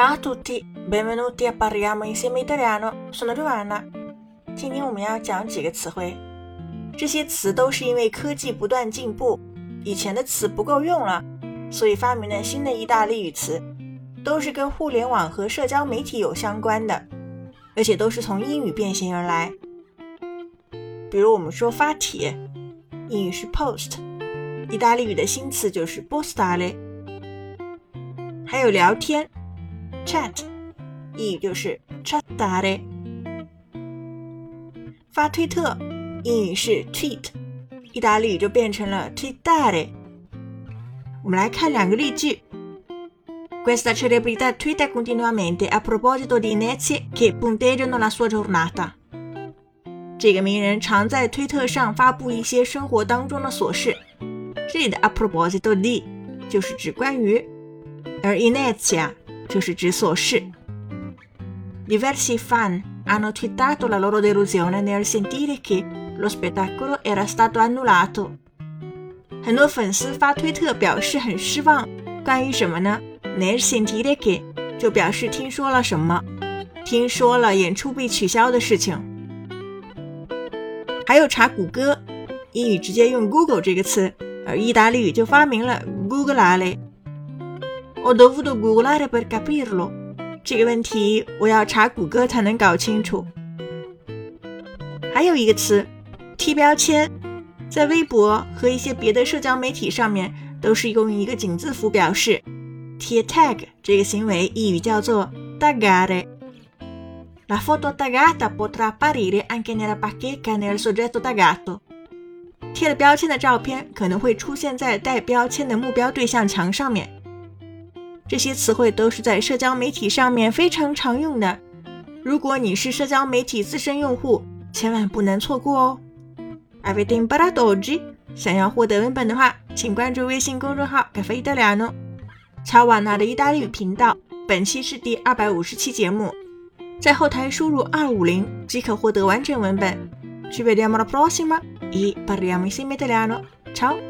Ciao a tutti, benvenuti a parliamo insieme italiano. Sono Giovanna。今天我们要讲几个词汇，这些词都是因为科技不断进步，以前的词不够用了，所以发明了新的意大利语词，都是跟互联网和社交媒体有相关的，而且都是从英语变形而来。比如我们说发帖，英语是 post，意大利语的新词就是 postale。还有聊天，chat，英语就是 chattare。发推特，英语是 tweet，意大利语就变成了 twittare。我们来看两个例句。Questa celebrità twitta continuamente a proposito di inezie che punteggiano la sua giornata. 这个名人常在推特上发布一些生活当中的琐事。这里的 a proposito di 就是指关于，而 inezia 就是指琐事。Diversi fan hanno twittato la loro delusione nel sentire che lo spettacolo era stato annullato。很多粉丝发推特表示很失望，关于什么呢？nel sentire che 就表示听说了什么，听说了演出被取消的事情。还有查谷歌，英语直接用 Google 这个词，而意大利语就发明了 Google 来了 Googleare。Ho dovuto googlare per capirlo。这个问题我要查谷歌才能搞清楚。还有一个词，贴标签，在微博和一些别的社交媒体上面都是用一个井字符表示。贴 tag 这个行为，意语叫做 taggare。La foto taggata potrà apparire anche nella bacheca nel soggetto taggato。贴了标签的照片可能会出现在带标签的目标对象墙上面。这些词汇都是在社交媒体上面非常常用的。如果你是社交媒体资深用户，千万不能错过哦。Everything but a doggy。想要获得文本的话，请关注微信公众号“咖啡意大利诺”，乔瓦纳的意大利语频道。本期是第二百五十期节目。在后台输入二五零即可获得完整文本。Ci vediamo alla prossima e parliamo insieme italiano. Ciao!